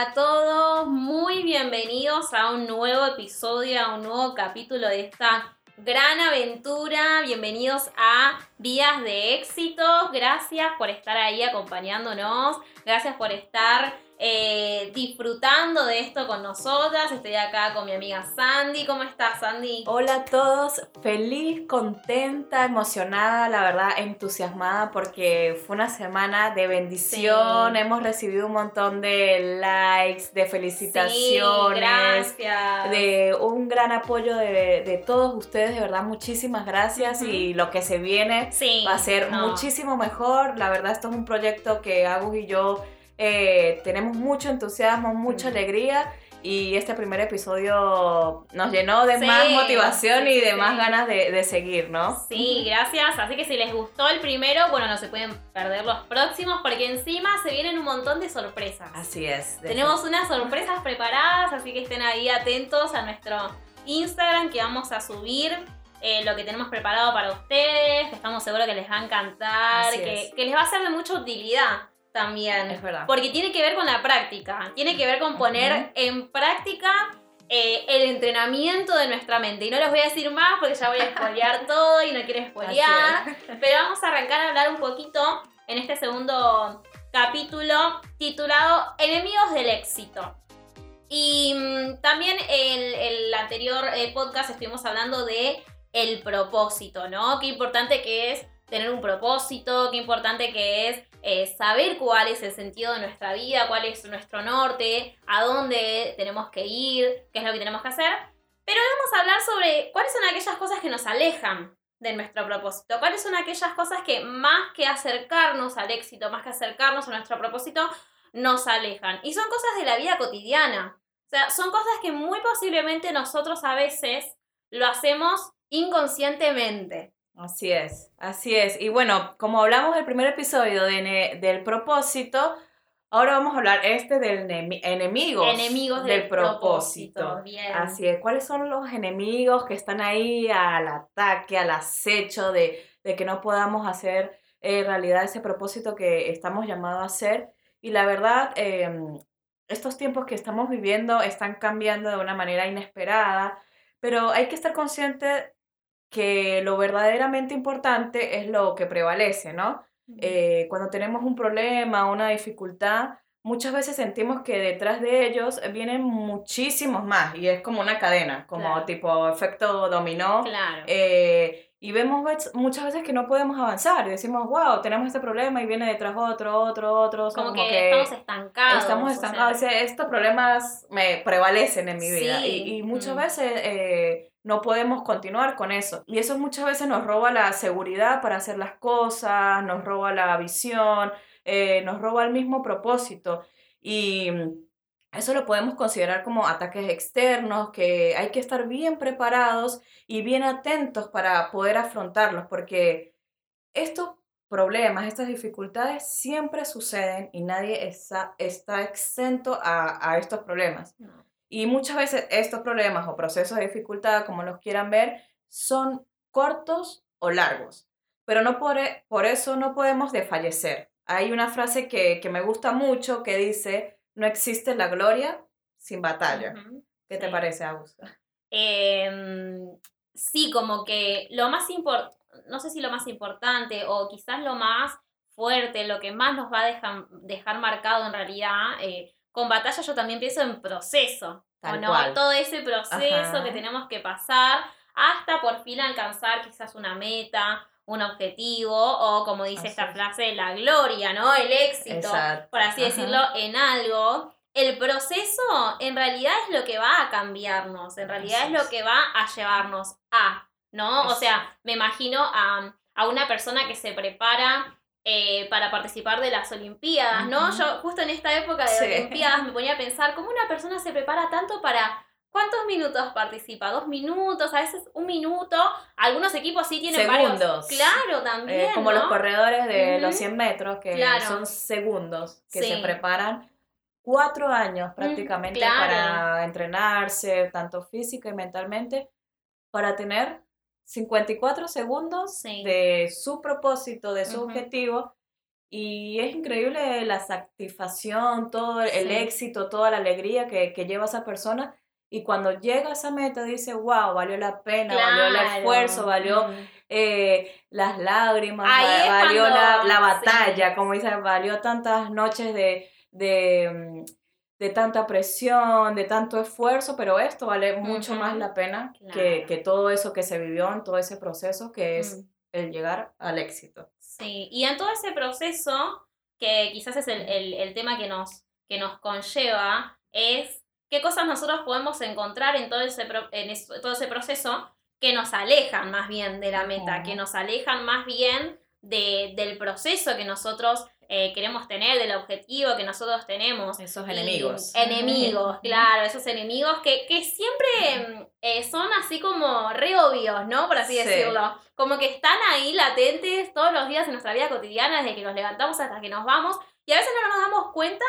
a todos, muy bienvenidos a un nuevo episodio, a un nuevo capítulo de esta gran aventura. Bienvenidos a Vías de Éxito. Gracias por estar ahí acompañándonos. Gracias por estar eh, disfrutando de esto con nosotras. Estoy acá con mi amiga Sandy. ¿Cómo estás, Sandy? Hola a todos, feliz, contenta, emocionada, la verdad, entusiasmada porque fue una semana de bendición. Hemos recibido un montón de likes, de felicitaciones, gracias. de un gran apoyo de, todos ustedes. De verdad, muchísimas gracias. Y lo que se viene va a ser muchísimo mejor. La verdad, esto es un proyecto que Agus y yo eh, tenemos mucho entusiasmo, mucha alegría y este primer episodio nos llenó de más motivación y de más ganas de, seguir, ¿no? Sí, gracias. Así que si les gustó el primero, bueno, no se pueden perder los próximos porque encima se vienen un montón de sorpresas. Así es. Tenemos unas sorpresas preparadas, así que estén ahí atentos a nuestro Instagram que vamos a subir. Eh, lo que tenemos preparado para ustedes, que estamos seguros que les va a encantar, que, que les va a ser de mucha utilidad también. Es verdad. Porque tiene que ver con la práctica, tiene que ver con poner en práctica eh, el entrenamiento de nuestra mente. Y no les voy a decir más porque ya voy a espolear todo y no quiero espolear. Pero vamos a arrancar a hablar un poquito en este segundo capítulo titulado Enemigos del éxito. Y mm, también el, el anterior eh, podcast estuvimos hablando de el propósito, ¿no? Qué importante que es tener un propósito, qué importante que es eh, saber cuál es el sentido de nuestra vida, cuál es nuestro norte, a dónde tenemos que ir, qué es lo que tenemos que hacer. Pero vamos a hablar sobre cuáles son aquellas cosas que nos alejan de nuestro propósito, cuáles son aquellas cosas que más que acercarnos al éxito, más que acercarnos a nuestro propósito, nos alejan. Y son cosas de la vida cotidiana. O sea, son cosas que muy posiblemente nosotros a veces lo hacemos inconscientemente. Así es, así es. Y bueno, como hablamos del primer episodio de del propósito, ahora vamos a hablar este del enemigos, enemigos del, propósito. Así es, ¿cuáles son los enemigos que están ahí al ataque, al acecho de, que no podamos hacer en realidad ese propósito que estamos llamados a hacer? Y la verdad, em, estos tiempos que estamos viviendo están cambiando de una manera inesperada, pero hay que estar consciente que lo verdaderamente importante es lo que prevalece, ¿no? Eh, cuando tenemos un problema, una dificultad, muchas veces sentimos que detrás de ellos vienen muchísimos más y es como una cadena, como tipo efecto dominó. Claro. Eh, y vemos muchas veces que no podemos avanzar y decimos, wow, tenemos este problema y viene detrás otro, otro, otro. Como, que, estamos estancados. Estamos estancados. estos problemas me prevalecen en mi vida. Y, muchas veces eh, no podemos continuar con eso. Y eso muchas veces nos roba la seguridad para hacer las cosas, nos roba la visión, eh, nos roba el mismo propósito. Y eso lo podemos considerar como ataques externos, que hay que estar bien preparados y bien atentos para poder afrontarlos, porque estos problemas, estas dificultades siempre suceden y nadie está, está exento a, a estos problemas. Y muchas veces estos problemas o procesos de dificultad, como los quieran ver, son cortos o largos, pero no por, por eso no podemos desfallecer. Hay una frase que, que me gusta mucho que dice, no existe la gloria sin batalla. ¿Qué te parece, Augusta? Em, sí, como que lo más importante, no sé si lo más importante o quizás lo más fuerte, lo que más nos va a dejar, dejar marcado en realidad, eh, con batalla yo también pienso en proceso, no? Todo ese proceso que tenemos que pasar hasta por fin alcanzar quizás una meta, un objetivo o como dice esta frase, la gloria, ¿no? El éxito, por así decirlo, en algo. El proceso en realidad es lo que va a cambiarnos, en realidad es lo que va a llevarnos a, ¿no? O sea, me imagino a, una persona que se prepara eh, para participar de las Olimpiadas, ¿no? Yo justo en esta época de Olimpiadas me ponía a pensar cómo una persona se prepara tanto para ¿Cuántos minutos participa? ¿Dos minutos? A veces un minuto. Algunos equipos sí tienen segundos. Claro, también. Eh, como los corredores de los 100 metros, que son segundos, que se preparan cuatro años prácticamente para entrenarse, tanto física y mentalmente, para tener 54 segundos de su propósito, de su objetivo Y es increíble la satisfacción, todo el éxito, toda la alegría que, que lleva esa persona. Y cuando llega a esa meta dice, wow, valió la pena, valió el esfuerzo, valió eh, las lágrimas, valió la, la, batalla, como dice, valió tantas noches de, de, mm, de, tanta presión, de tanto esfuerzo, pero esto vale mucho más la pena que, que, todo eso que se vivió en todo ese proceso que es mm. el llegar al éxito. Sí, y en todo ese proceso, que quizás es el, el, tema que nos, que nos conlleva, es qué cosas nosotros podemos encontrar en todo ese, en todo ese proceso que nos alejan más bien de la meta, que nos alejan más bien de, del proceso que nosotros eh, queremos tener, del objetivo que nosotros tenemos. Esos enemigos. Enemigos, claro, esos enemigos que, que siempre eh, son así como re obvios, ¿no? Por así decirlo. Como que están ahí latentes todos los días en nuestra vida cotidiana, desde que nos levantamos hasta que nos vamos. Y a veces no nos damos cuenta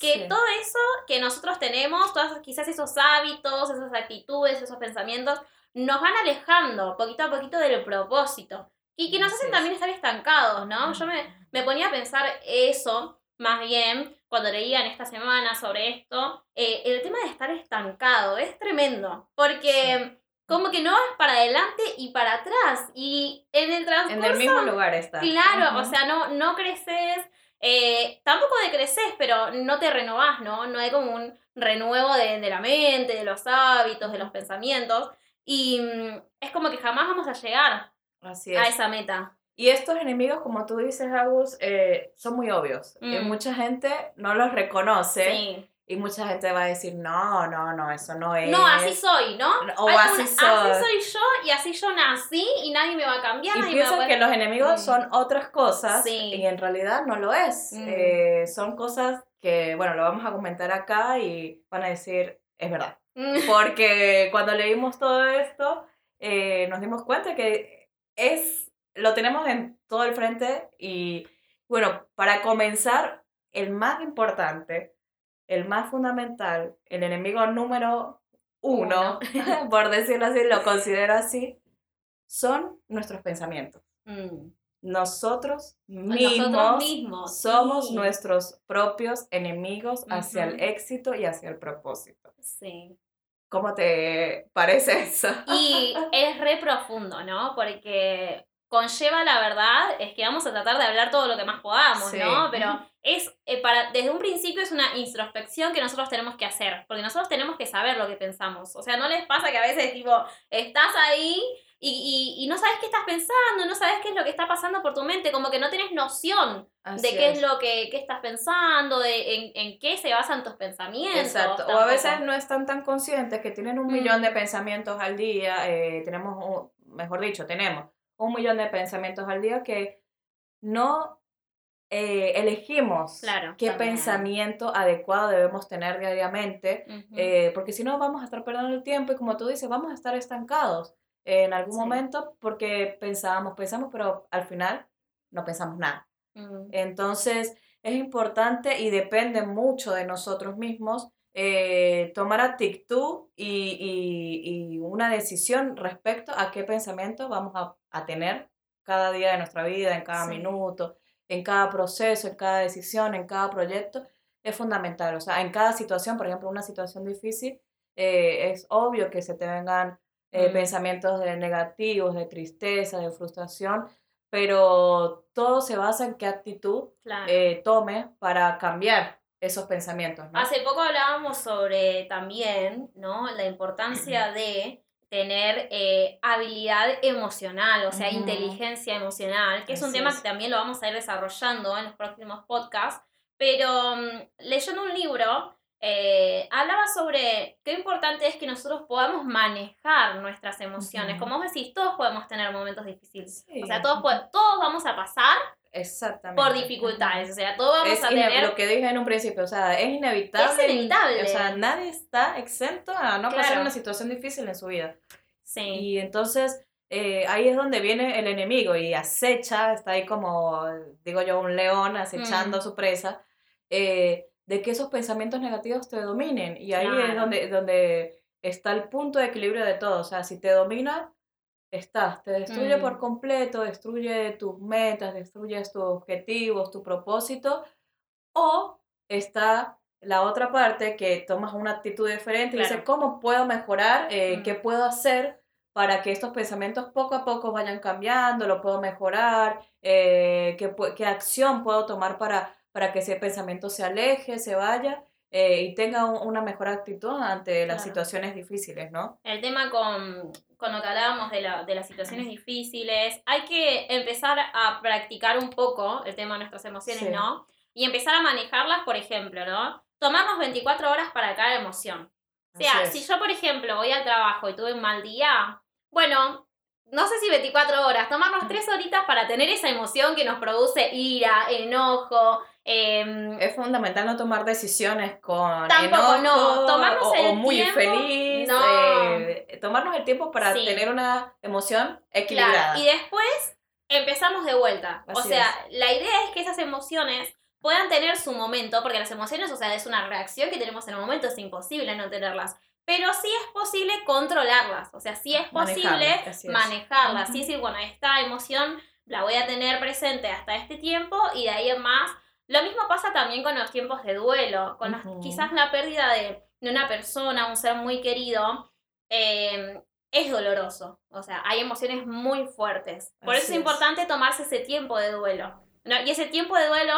que todo eso que nosotros tenemos, todos quizás esos hábitos, esas actitudes, esos pensamientos, nos van alejando poquito a poquito del propósito. Y que nos hacen también estar estancados, ¿no? Yo me, me, ponía a pensar eso, más bien, cuando leía en esta semana sobre esto, eh, el tema de estar estancado es tremendo, porque como que no vas para adelante y para atrás, y en el transcurso... En el mismo lugar está. Claro, o sea, no, no creces, eh, tampoco decreces, pero no te renovás, ¿no? No hay como un renuevo de, de la mente, de los hábitos, de los pensamientos. Y mm, es como que jamás vamos a llegar a esa meta. Y estos enemigos, como tú dices, Agus, eh, son muy obvios. Mm. mucha gente no los reconoce. Y mucha gente va a decir, no, no, no, eso no es. No, así soy, ¿no? O así soy. Así soy yo y así yo nací y nadie me va a cambiar. Y piensan que los enemigos mm. son otras cosas y en realidad no lo es. Eh, son cosas que, bueno, lo vamos a comentar acá y van a decir, es verdad. Porque cuando leímos todo esto, eh, nos dimos cuenta que es, lo tenemos en todo el frente y bueno, para comenzar, el más importante, el más fundamental, el enemigo número uno, por decirlo así, lo considero así, son nuestros pensamientos. Mm. Nosotros mismos, somos nuestros propios enemigos hacia el éxito y hacia el propósito. Sí. ¿Cómo te parece eso? Y es re profundo, ¿no? Porque conlleva la verdad, es que vamos a tratar de hablar todo lo que más podamos, ¿no? Pero es eh, para desde un principio es una introspección que nosotros tenemos que hacer, porque nosotros tenemos que saber lo que pensamos. O sea, no les pasa que a veces tipo estás ahí y, y, no sabes qué estás pensando, no sabes qué es lo que está pasando por tu mente, como que no tienes noción de qué es. lo que qué estás pensando, de en, en, qué se basan tus pensamientos. Exacto, o a veces no están tan conscientes que tienen un millón de pensamientos al día, eh, tenemos, mejor dicho, tenemos un millón de pensamientos al día que no eh, elegimos qué pensamiento adecuado debemos tener diariamente, eh, porque si no vamos a estar perdiendo el tiempo y como tú dices, vamos a estar estancados en algún momento porque pensábamos, pensamos, pero al final no pensamos nada. Entonces es importante y depende mucho de nosotros mismos eh, tomar actitud y, y, y, una decisión respecto a qué pensamiento vamos a, a, tener cada día de nuestra vida, en cada minuto, en cada proceso, en cada decisión, en cada proyecto, es fundamental. O sea, en cada situación, por ejemplo, una situación difícil, eh, es obvio que se te vengan eh, pensamientos de negativos, de tristeza, de frustración, pero todo se basa en qué actitud eh, tomes para cambiar esos pensamientos. Hace poco hablábamos sobre también ¿no? la importancia de tener eh, habilidad emocional, o sea, inteligencia emocional, que es un tema que también lo vamos a ir desarrollando en los próximos podcasts, pero mm, leyendo un libro eh, hablaba sobre qué importante es que nosotros podamos manejar nuestras emociones. Como vos decís, todos podemos tener momentos difíciles. O sea, todos, todos vamos a pasar Exactamente. por dificultades. O sea, todos vamos a tener. Lo que dije en un principio, o sea, es inevitable. Es inevitable. O sea, nadie está exento a no pasar una situación difícil en su vida. Sí. Y entonces. Eh, ahí es donde viene el enemigo y acecha, está ahí como, digo yo, un león acechando a su presa. Eh, de que esos pensamientos negativos te dominen. Y ahí es donde, donde está el punto de equilibrio de todo. O sea, si te domina, estás. Te destruye por Mm. completo, destruye tus metas, destruye tus objetivos, tu propósito. O está la otra parte que tomas una actitud diferente y dices, Claro. ¿cómo puedo mejorar? Eh, Mm. ¿Qué puedo hacer para que estos pensamientos poco a poco vayan cambiando? ¿Lo puedo mejorar? Eh, ¿qué, qué acción puedo tomar para, para que ese pensamiento se aleje, se vaya eh, y tenga un- una mejor actitud ante las Claro. situaciones difíciles, ¿no? El tema con, con lo que hablábamos de, la- de las situaciones difíciles, hay que empezar a practicar un poco el tema de nuestras emociones, Sí. ¿no? Y empezar a manejarlas, por ejemplo, ¿no? Tomarnos 24 horas para cada emoción. O sea, si yo, por ejemplo, voy al trabajo y tuve un mal día, bueno, no sé si 24 horas, tomarnos 3 horitas para tener esa emoción que nos produce ira, enojo, em, Es fundamental no tomar decisiones con Tampoco, enojo no. Tomarnos o, o el muy tiempo, feliz. no. eh, tomarnos el tiempo para Sí. tener una emoción equilibrada. Claro, y después empezamos de vuelta. o sea, la idea es que esas emociones puedan tener su momento, porque las emociones, o sea, es una reacción que tenemos en el momento, es imposible no tenerlas. Pero sí es posible controlarlas, o sea, sí es posible Manejarlas, es. manejarlas. Ujú. Sí, sí, bueno, esta emoción la voy a tener presente hasta este tiempo y de ahí en más. Lo mismo pasa también con los tiempos de duelo, con las- Ujú. quizás la pérdida de, de una persona, un ser muy querido. eh, es doloroso. O sea, hay emociones muy fuertes. Por eso Así es es. importante tomarse ese tiempo de duelo. ¿no? Y ese tiempo de duelo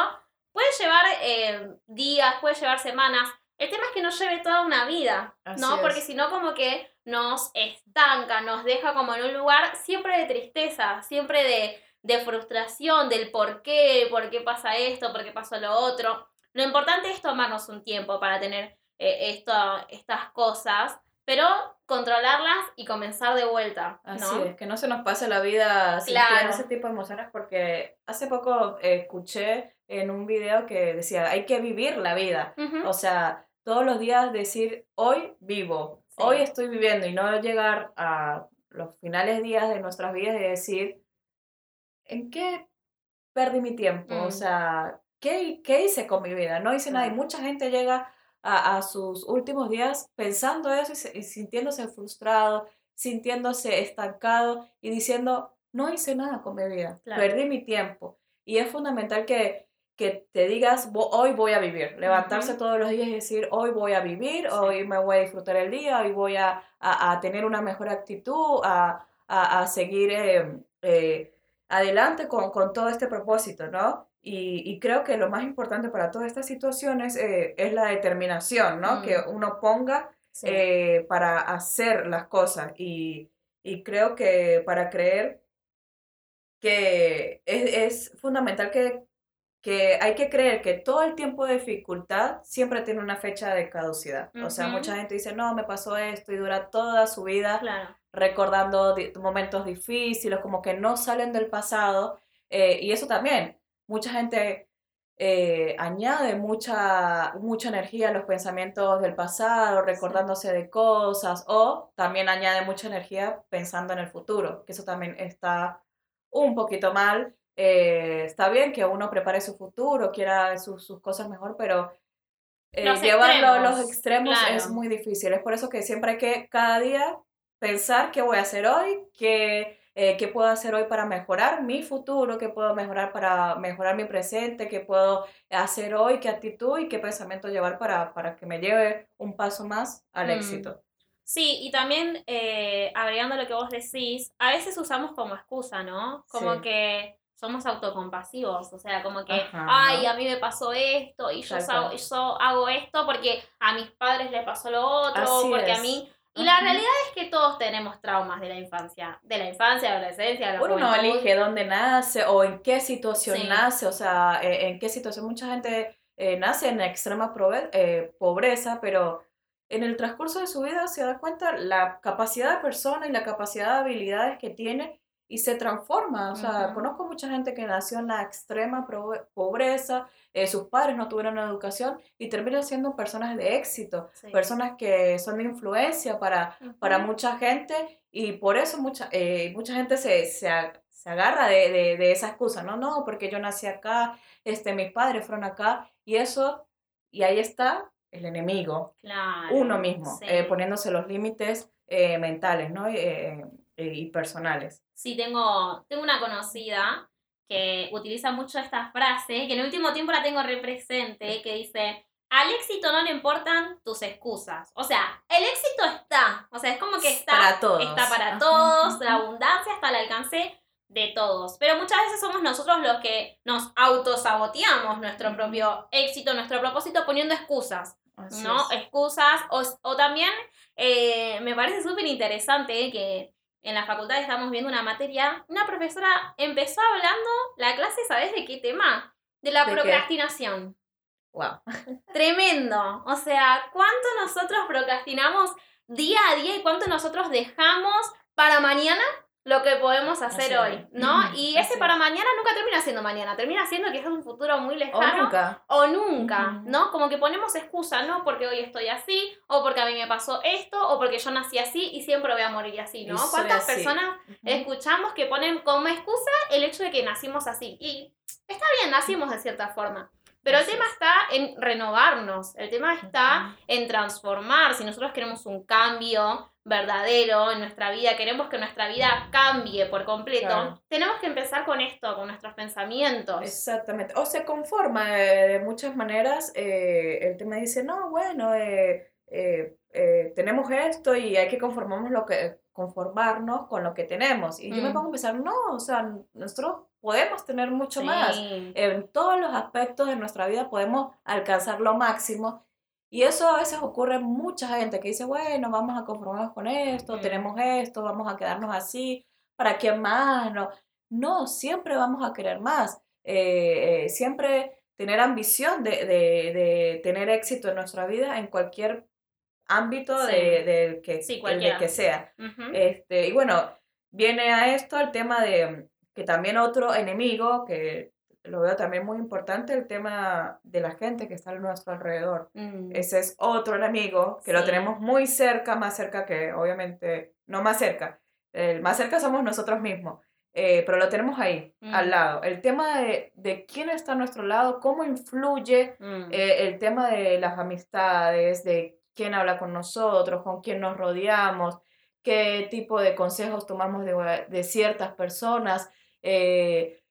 puede llevar eh, días, puede llevar semanas. El tema es que no lleve toda una vida, Así ¿no? es. Porque si no, como que nos estanca, nos deja como en un lugar siempre de tristeza, siempre de, de frustración, del por qué, por qué pasa esto, por qué pasó lo otro. Lo importante es tomarnos un tiempo para tener eh, esto- estas cosas, pero controlarlas y comenzar de vuelta, ¿no? Así es, que no se nos pase la vida Claro. sintiendo ese tipo de emociones porque hace poco eh, escuché en un video que decía, hay que vivir la vida. Ujú. O sea, todos los días decir, hoy vivo, Sí. hoy estoy viviendo y no llegar a los finales días de nuestras vidas y decir, ¿en qué perdí mi tiempo? O Mm. sea, ¿qué, ¿qué hice con mi vida? No hice nada y mucha gente llega a, a sus últimos días pensando eso y, se- y sintiéndose frustrado, sintiéndose estancado y diciendo, no hice nada con mi vida, Claro. perdí mi tiempo. Y es fundamental que, que te digas, "Vo- hoy voy a vivir, levantarse Ujú. todos los días y decir, hoy voy a vivir, Sí. hoy me voy a disfrutar el día, hoy voy a, a- a tener una mejor actitud, a, a- seguir eh, eh, adelante con, con todo este propósito, ¿no? Y, y creo que lo más importante para todas estas situaciones eh, es la determinación, ¿no? Mm. Que uno ponga Sí. eh, para hacer las cosas. Y, y creo que para creer que es, es fundamental que, que hay que creer que todo el tiempo de dificultad siempre tiene una fecha de caducidad. O sea, mucha gente dice, no, me pasó esto y dura toda su vida Claro. recordando di- momentos difíciles, como que no salen del pasado. eh, y eso también, mucha gente eh, añade mucha, mucha energía a los pensamientos del pasado, recordándose de cosas, o también añade mucha energía pensando en el futuro, que eso también está un poquito mal. Eh, está bien que uno prepare su futuro, quiera sus, sus cosas mejor, pero eh, Los llevarlo a los extremos, extremos claro. es muy difícil. Es por eso que siempre hay que cada día pensar qué voy a hacer hoy, qué, eh, qué puedo hacer hoy para mejorar mi futuro, qué puedo mejorar para mejorar mi presente, qué puedo hacer hoy, qué actitud y qué pensamiento llevar para, para que me lleve un paso más al Mm. éxito. Sí, y también eh, agregando lo que vos decís, a veces usamos como excusa, ¿no? Como Sí. que somos autocompasivos, o sea, como que, Ajá. ay, a mí me pasó esto y yo, cual. yo hago esto porque a mis padres les pasó lo otro, Así porque a es. mí... Y la Ujú. realidad es que todos tenemos traumas de la infancia, de la infancia, de la adolescencia, de la Uno no elige dónde nace o en qué situación Sí. nace, o sea, eh, en qué situación mucha gente eh, nace en extrema eh, pobreza, pero en el transcurso de su vida se da cuenta la capacidad de persona y la capacidad de habilidades que tiene y se transforma. O sea, conozco mucha gente que nació en la extrema pobreza, eh, sus padres no tuvieron educación y terminan siendo personas de éxito, Sí. personas que son de influencia para, para mucha gente y por eso mucha, eh, mucha gente se, se, ag- se agarra de, de, de esa excusa, no, no, porque yo nací acá, este, mis padres fueron acá y eso, y ahí está el enemigo, Claro, uno mismo, sí. eh, poniéndose los límites mentales, ¿no? Y, eh, y personales. Sí, tengo, tengo una conocida que utiliza mucho esta frase, que en el último tiempo la tengo represente, que dice, al éxito no le importan tus excusas. O sea, el éxito está. O sea, es como que está para todos. Está para todos, la abundancia está al alcance de todos. Pero muchas veces somos nosotros los que nos autosaboteamos nuestro propio éxito, nuestro propósito poniendo excusas. ¿No? Excusas. O, también eh, me parece súper interesante que en la facultad estamos viendo una materia, una profesora empezó hablando la clase, ¿sabes de qué tema? De la procrastinación. Wow. Tremendo. O sea, ¿cuánto nosotros procrastinamos día a día y cuánto nosotros dejamos para mañana lo que podemos hacer hoy, ¿no? Y ese para mañana nunca termina siendo mañana, termina siendo que es un futuro muy lejano. O nunca. O nunca, ¿no? Como que ponemos excusa, ¿no? Porque hoy estoy así, o porque a mí me pasó esto, o porque yo nací así y siempre voy a morir así, ¿no? ¿Cuántas personas escuchamos que ponen como excusa el hecho de que nacimos así? Y está bien, nacimos de cierta forma. Pero el tema está en renovarnos, el tema está en transformar. Si nosotros queremos un cambio verdadero en nuestra vida, queremos que nuestra vida cambie por completo, tenemos que empezar con esto, con nuestros pensamientos. Exactamente. O se conforma eh, de muchas maneras. Eh, el tema dice, no, bueno, eh, tenemos esto y hay que conformarnos, lo que, conformarnos con lo que tenemos. Y yo me mm. pongo a pensar, no, o sea, nosotros podemos tener mucho más. En todos los aspectos de nuestra vida podemos alcanzar lo máximo. Y eso a veces ocurre en mucha gente que dice, bueno, vamos a conformarnos con esto, tenemos esto, vamos a quedarnos así, ¿para qué más? No, no siempre vamos a querer más. Eh, eh, siempre tener ambición de, de, de, tener éxito en nuestra vida en cualquier ámbito de, que, de que sea. este, y bueno, viene a esto el tema de que también otro enemigo, que lo veo también muy importante, el tema de la gente que está a nuestro alrededor. Mm. Ese es otro enemigo que lo tenemos muy cerca, más cerca que, obviamente, no más cerca, el más cerca somos nosotros mismos. Eh, pero lo tenemos ahí, al mm. lado. El tema de, de, quién está a nuestro lado, cómo influye mm. eh, el tema de las amistades, de quién habla con nosotros, con quién nos rodeamos, qué tipo de consejos tomamos de, de ciertas personas. Eh,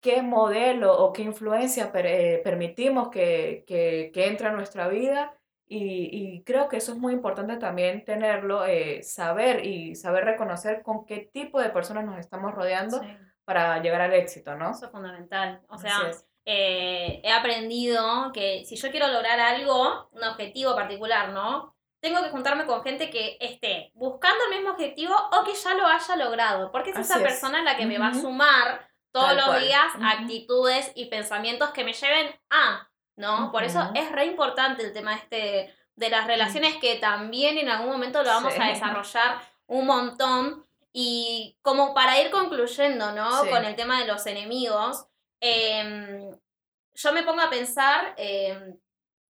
qué modelo o qué influencia eh, permitimos que, que, que, entre a nuestra vida. Y, y, creo que eso es muy importante también tenerlo, eh, saber y saber reconocer con qué tipo de personas nos estamos rodeando para llegar al éxito, ¿no? Eso es fundamental. O sea, he aprendido que si yo quiero lograr algo, un objetivo particular, ¿no? tengo que juntarme con gente que esté buscando el mismo objetivo o que ya lo haya logrado, porque es esa persona la que me va a sumar todos los días actitudes y pensamientos que me lleven a, ¿no? Por eso es re importante el tema este de las relaciones que también en algún momento lo vamos a desarrollar un montón y como para ir concluyendo, ¿no? Con el tema de los enemigos, em, yo me pongo a pensar em,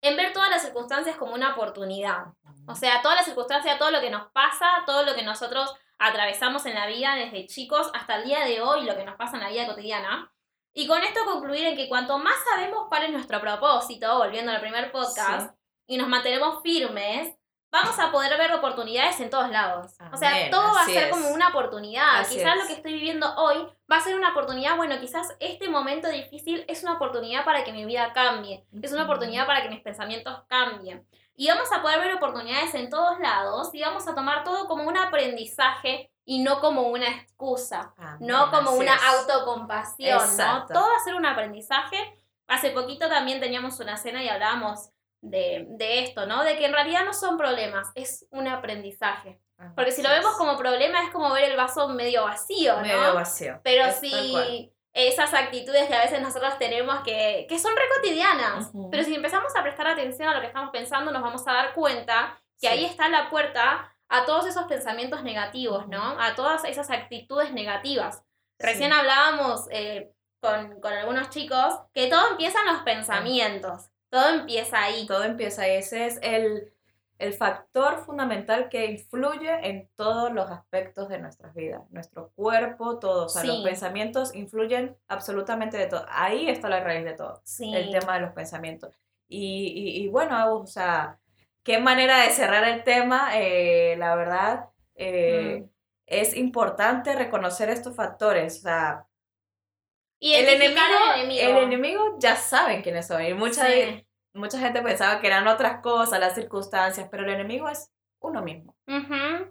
en ver todas las circunstancias como una oportunidad. O sea, todas las circunstancias, todo lo que nos pasa, todo lo que nosotros atravesamos en la vida desde chicos hasta el día de hoy, lo que nos pasa en la vida cotidiana. Y con esto concluir en que cuanto más sabemos cuál es nuestro propósito, volviendo al primer podcast, y nos mantenemos firmes, vamos a poder ver oportunidades en todos lados. o sea, todo va a ser como una oportunidad. quizás lo que estoy viviendo hoy va a ser una oportunidad, bueno, quizás este momento difícil es una oportunidad para que mi vida cambie, es una oportunidad para que mis pensamientos cambien. Y vamos a poder ver oportunidades en todos lados y vamos a tomar todo como un aprendizaje y no como una excusa, no como una autocompasión, ¿no? Todo va a ser un aprendizaje. Hace poquito también teníamos una cena y hablábamos de, de, esto, ¿no? De que en realidad no son problemas, es un aprendizaje. Porque si lo vemos como problema es como ver el vaso medio vacío, ¿no? Medio vacío. Pero si esas actitudes que a veces nosotros tenemos que, que son re cotidianas, pero si empezamos a prestar atención a lo que estamos pensando, nos vamos a dar cuenta que ahí está la puerta a todos esos pensamientos negativos, ¿no? A todas esas actitudes negativas. Recién hablábamos eh, con, con algunos chicos que todo empieza en los pensamientos. Todo empieza ahí. Todo empieza ahí. Ese es el, factor fundamental que influye en todos los aspectos de nuestras vidas. Nuestro cuerpo, todo. O sea, los pensamientos influyen absolutamente de todo. Ahí está la raíz de todo. El tema de los pensamientos. Y, bueno, o sea, qué manera de cerrar el tema, eh, la verdad. Eh, mm. es importante reconocer estos factores. O sea, y el enemigo, el enemigo, el enemigo ya saben quiénes son. Y mucha, mucha gente pensaba que eran otras cosas, las circunstancias, pero el enemigo es uno mismo.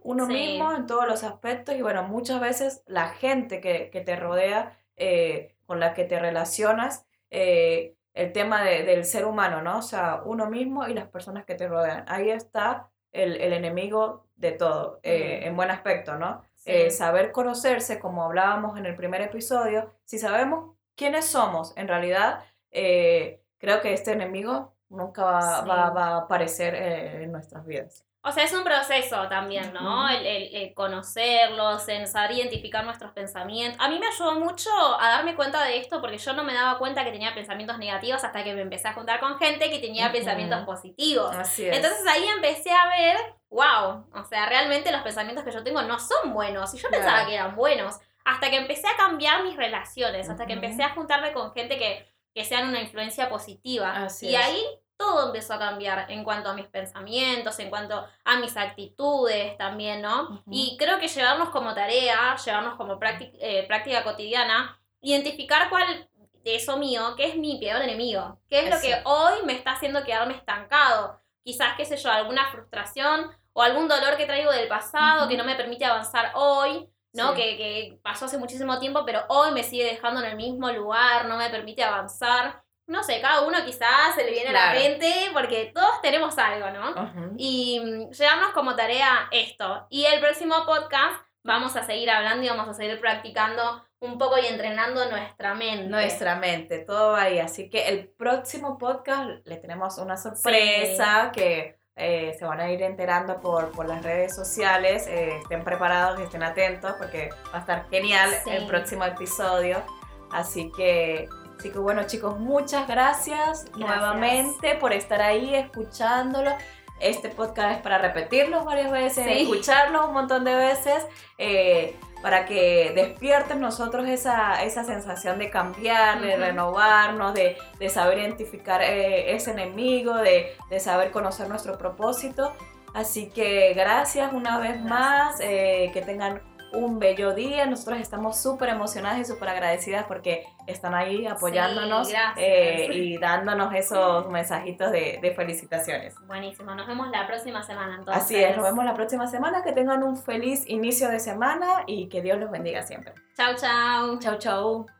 uno mismo en todos los aspectos. Y bueno, muchas veces la gente que, que te rodea, eh, con la que te relacionas, eh, el tema de, del ser humano, ¿no? O sea, uno mismo y las personas que te rodean. Ahí está el, el enemigo de todo, eh, en buen aspecto, ¿no? Saber conocerse, como hablábamos en el primer episodio, si sabemos quiénes somos, en realidad, eh, creo que este enemigo nunca va, va, va a aparecer en nuestras vidas. O sea, es un proceso también, ¿no? el, conocerlos, en saber identificar nuestros pensamientos. A mí me ayudó mucho a darme cuenta de esto porque yo no me daba cuenta que tenía pensamientos negativos hasta que me empecé a juntar con gente que tenía pensamientos positivos. Así es. Entonces ahí empecé a ver, wow, o sea, realmente los pensamientos que yo tengo no son buenos. Y yo pensaba que eran buenos. Hasta que empecé a cambiar mis relaciones, hasta que empecé a juntarme con gente que, que sean una influencia positiva. Así y ahí todo empezó a cambiar en cuanto a mis pensamientos, en cuanto a mis actitudes también, ¿no? Y creo que llevarnos como tarea, llevarnos como eh, práctica, cotidiana, identificar cuál de eso mío, qué es mi peor enemigo, qué es lo que hoy me está haciendo quedarme estancado. Quizás, qué sé yo, alguna frustración o algún dolor que traigo del pasado que no me permite avanzar hoy, ¿no? Que, que pasó hace muchísimo tiempo, pero hoy me sigue dejando en el mismo lugar, no me permite avanzar no sé, cada uno quizás se le viene a la mente porque todos tenemos algo, ¿no? Y mm, llevarnos como tarea esto. Y el próximo podcast vamos a seguir hablando y vamos a seguir practicando un poco y entrenando nuestra mente. Nuestra mente, todo ahí. Así que el próximo podcast le tenemos una sorpresa que eh, se van a ir enterando por, por las redes sociales. Eh, estén preparados, estén atentos porque va a estar genial el próximo episodio. Así que Así que bueno chicos, muchas gracias, nuevamente por estar ahí escuchándolo. Este podcast es para repetirlo varias veces, escucharlo un montón de veces, eh, para que despierten nosotros esa, esa sensación de cambiar, de renovarnos, de, de, saber identificar eh, ese enemigo, de, de, saber conocer nuestro propósito. Así que gracias una vez más, eh, que tengan un bello día. Nosotros estamos súper emocionadas y súper agradecidas porque están ahí apoyándonos eh, y dándonos esos mensajitos de, de, felicitaciones. Buenísimo, nos vemos la próxima semana entonces. Así es, nos vemos la próxima semana. Que tengan un feliz inicio de semana y que Dios los bendiga siempre. Chau, chau. Chau, chau.